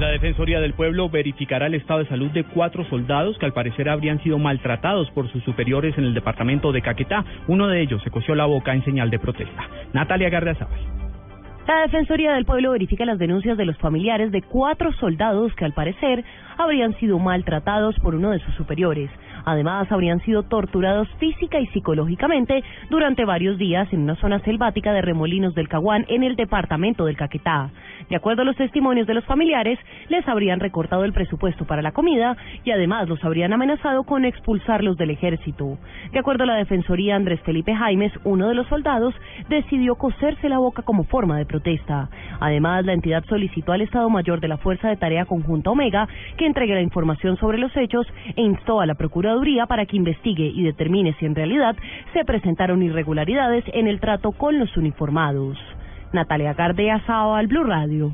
La Defensoría del Pueblo verificará el estado de salud de cuatro soldados que al parecer habrían sido maltratados por sus superiores en el departamento de Caquetá. Uno de ellos se cosió la boca en señal de protesta. Natalia Gardiazabal. La Defensoría del Pueblo verifica las denuncias de los familiares de cuatro soldados que al parecer habrían sido maltratados por uno de sus superiores. Además, habrían sido torturados física y psicológicamente durante varios días en una zona selvática de Remolinos del Caguán en el departamento del Caquetá. De acuerdo a los testimonios de los familiares, les habrían recortado el presupuesto para la comida y además los habrían amenazado con expulsarlos del ejército. De acuerdo a la Defensoría, Andrés Felipe Jaimes, uno de los soldados, decidió coserse la boca como forma de protesta. Además, la entidad solicitó al Estado Mayor de la Fuerza de Tarea Conjunta Omega que entregue la información sobre los hechos e instó a la Procuraduría para que investigue y determine si en realidad se presentaron irregularidades en el trato con los uniformados. Natalia Gardea, Sao al Blue Radio.